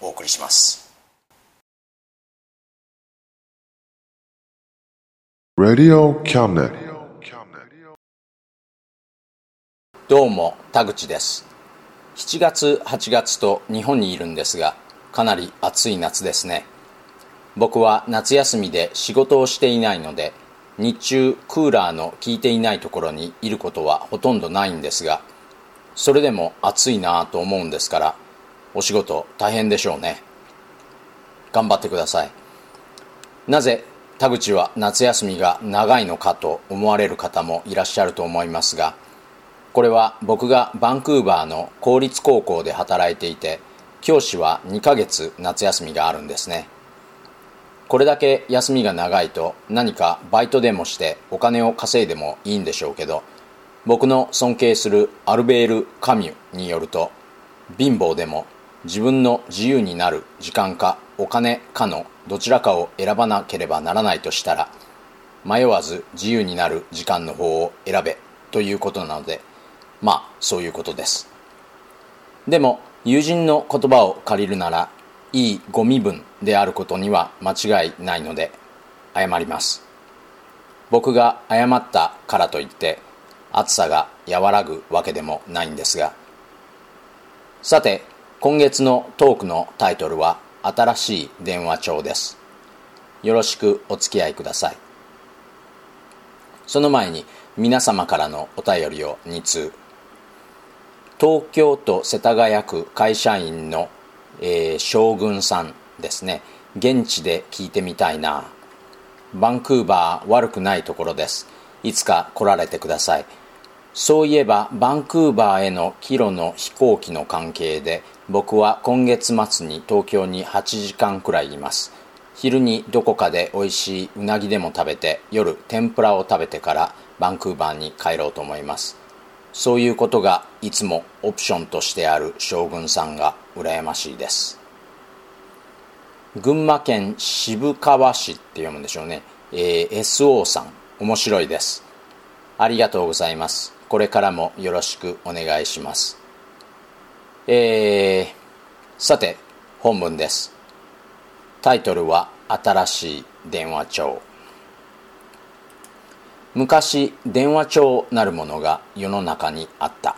お送りします.どうも田口です。7月8月と日本にいるんですがかなり暑い夏ですね。僕は夏休みで仕事をしていないので日中クーラーの効いていないところにいることはほとんどないんですがそれでも暑いなぁと思うんですからお仕事大変でしょうね。頑張ってください。なぜ田口は夏休みが長いのかと思われる方もいらっしゃると思いますがこれは僕がバンクーバーの公立高校で働いていて教師は2ヶ月夏休みがあるんですね。これだけ休みが長いと何かバイトでもしてお金を稼いでもいいんでしょうけど僕の尊敬するアルベール・カミュによると貧乏でも自分の自由になる時間かお金かのどちらかを選ばなければならないとしたら迷わず自由になる時間の方を選べということなのでまあそういうことです。でも友人の言葉を借りるならいいご身分であることには間違いないので謝ります。僕が謝ったからといって暑さが和らぐわけでもないんですが。さて今月のトークのタイトルは新しい電話帳です。よろしくお付き合いください。その前に皆様からのお便りを2通。東京都世田谷区会社員の、えー、将軍さんですね。現地で聞いてみたいな。バンクーバー悪くないところです。いつか来られてください。そういえばバンクーバーへの帰路の飛行機の関係で僕は今月末に東京に8時間くらいいます。昼にどこかで美味しいうなぎでも食べて夜天ぷらを食べてからバンクーバーに帰ろうと思います。そういうことがいつもオプションとしてある将軍さんが羨ましいです。群馬県渋川市って読むんでしょうね、えー、SO さん。面白いです。ありがとうございます。これからもよろしくお願いします。えー、さて本文です。タイトルは新しい電話帳。昔電話帳なるものが世の中にあった。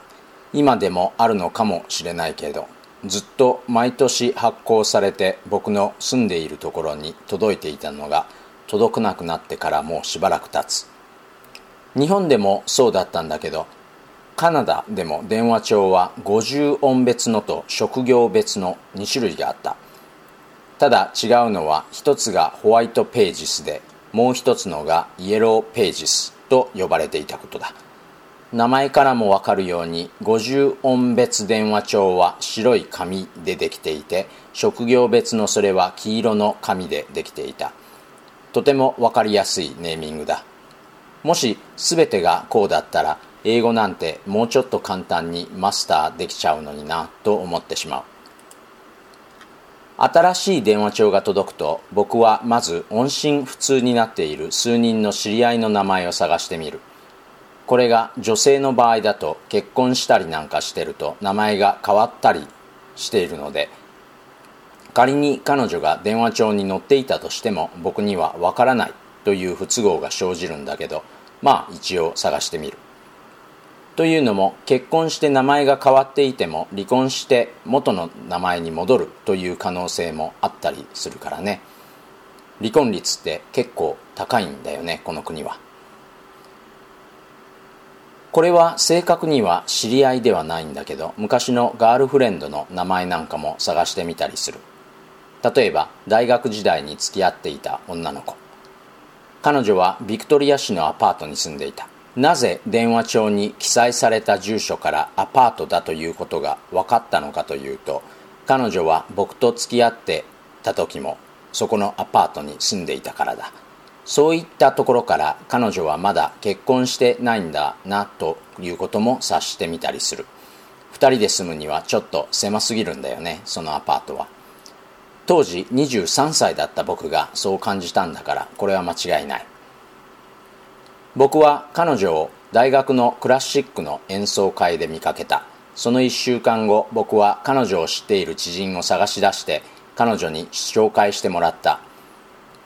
今でもあるのかもしれないけどずっと毎年発行されて僕の住んでいるところに届いていたのが届かなくなってからもうしばらく経つ。日本でもそうだったんだけどカナダでも電話帳は50音別のと職業別の2種類があった。ただ違うのは一つがホワイトページスでもう一つのがイエローページスと呼ばれていたことだ。名前からもわかるように50音別電話帳は白い紙でできていて職業別のそれは黄色の紙でできていた。とてもわかりやすいネーミングだ。もし全てがこうだったら英語なんてもうちょっと簡単にマスターできちゃうのになと思ってしまう。新しい電話帳が届くと僕はまず音信不通になっている数人の知り合いの名前を探してみる。これが女性の場合だと結婚したりなんかしてると名前が変わったりしているので仮に彼女が電話帳に載っていたとしても僕にはわからない。という不都合が生じるんだけどまあ一応探してみる。というのも結婚して名前が変わっていても離婚して元の名前に戻るという可能性もあったりするからね。離婚率って結構高いんだよねこの国は。これは正確には知り合いではないんだけど昔のガールフレンドの名前なんかも探してみたりする。例えば大学時代に付き合っていた女の子。彼女はビクトリア市のアパートに住んでいた。なぜ電話帳に記載された住所からアパートだということが分かったのかというと彼女は僕と付き合ってた時もそこのアパートに住んでいたからだ。そういったところから彼女はまだ結婚してないんだなということも察してみたりする。2人で住むにはちょっと狭すぎるんだよねそのアパートは。当時23歳だった僕がそう感じたんだからこれは間違いない。僕は彼女を大学のクラシックの演奏会で見かけた。その1週間後僕は彼女を知っている知人を探し出して彼女に紹介してもらった。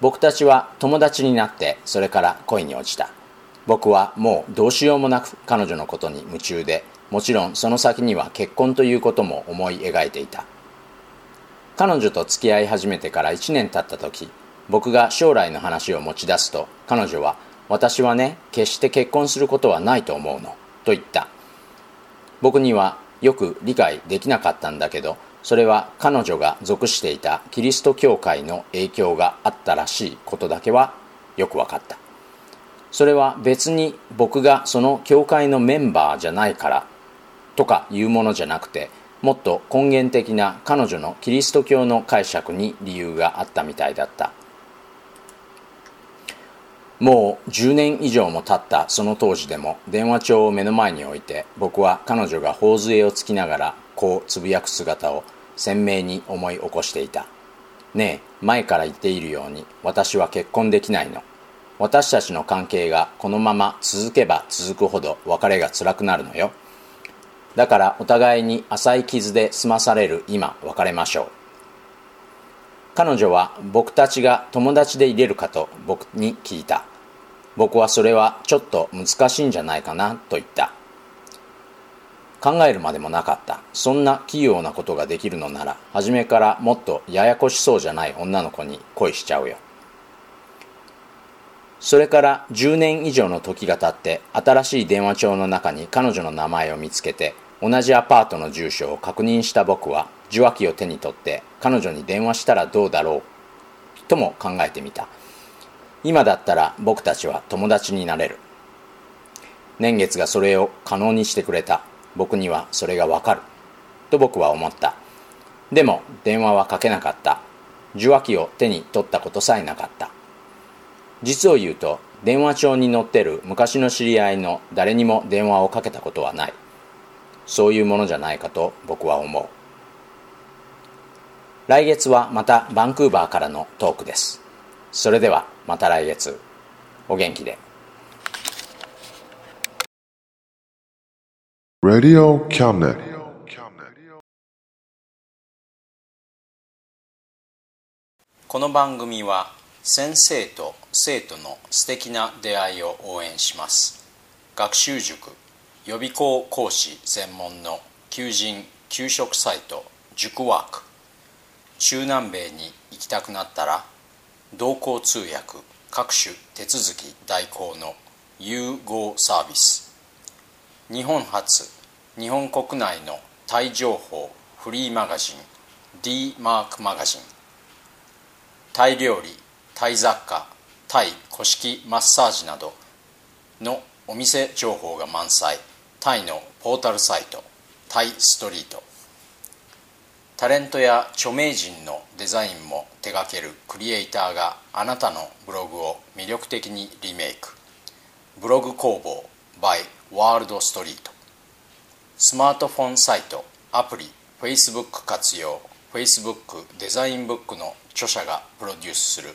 僕たちは友達になってそれから恋に落ちた。僕はもうどうしようもなく彼女のことに夢中でもちろんその先には結婚ということも思い描いていた。彼女と付き合い始めてから1年経った時僕が将来の話を持ち出すと彼女は私はね決して結婚することはないと思うのと言った。僕にはよく理解できなかったんだけどそれは彼女が属していたキリスト教会の影響があったらしいことだけはよく分かった。それは別に僕がその教会のメンバーじゃないからとかいうものじゃなくてもっと根源的な彼女のキリスト教の解釈に理由があったみたいだった。もう10年以上も経ったその当時でも電話帳を目の前に置いて僕は彼女が頬杖をつきながらこうつぶやく姿を鮮明に思い起こしていた。ねえ前から言っているように私は結婚できないの。私たちの関係がこのまま続けば続くほど別れが辛くなるのよ。だからお互いに浅い傷で済まされる今別れましょう。彼女は僕たちが友達でいれるかと僕に聞いた。僕はそれはちょっと難しいんじゃないかなと言った。考えるまでもなかった。そんな器用なことができるのなら初めからもっとややこしそうじゃない女の子に恋しちゃうよ。それから10年以上の時が経って新しい電話帳の中に彼女の名前を見つけて同じアパートの住所を確認した僕は受話器を手に取って彼女に電話したらどうだろうとも考えてみた。今だったら僕たちは友達になれる。年月がそれを可能にしてくれた。僕にはそれがわかる。と僕は思った。でも電話はかけなかった。受話器を手に取ったことさえなかった。実を言うと電話帳に載ってる昔の知り合いの誰にも電話をかけたことはない。そういうものじゃないかと僕は思う。来月はまたバンクーバーからのトークです。それではまた来月。お元気で。Radio Cabinet. この番組は先生と生徒の素敵な出会いを応援します。学習塾予備校講師専門の求人・給食サイト塾ワーク。中南米に行きたくなったら同行通訳各種手続き代行の融合サービス。日本初日本国内のタイ情報フリーマガジン d マークマガジン。タイ料理タイ雑貨タイ古式マッサージなどのお店情報が満載。タイのポータルサイトタイストリート。タレントや著名人のデザインも手掛けるクリエイターがあなたのブログを魅力的にリメイク。ブログ工房 by ワールドストリート。スマートフォンサイトアプリ Facebook 活用 Facebook デザインブックの著者がプロデュースする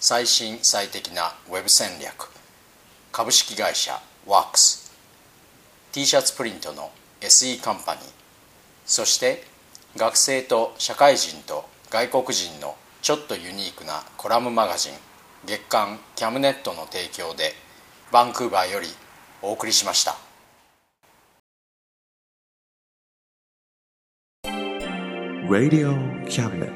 最新最適なウェブ戦略。株式会社 WORKS T シャツプリントの SE カンパニーそして学生と社会人と外国人のちょっとユニークなコラムマガジン月刊キャムネットの提供でバンクーバーよりお送りしました Radio Cabinet.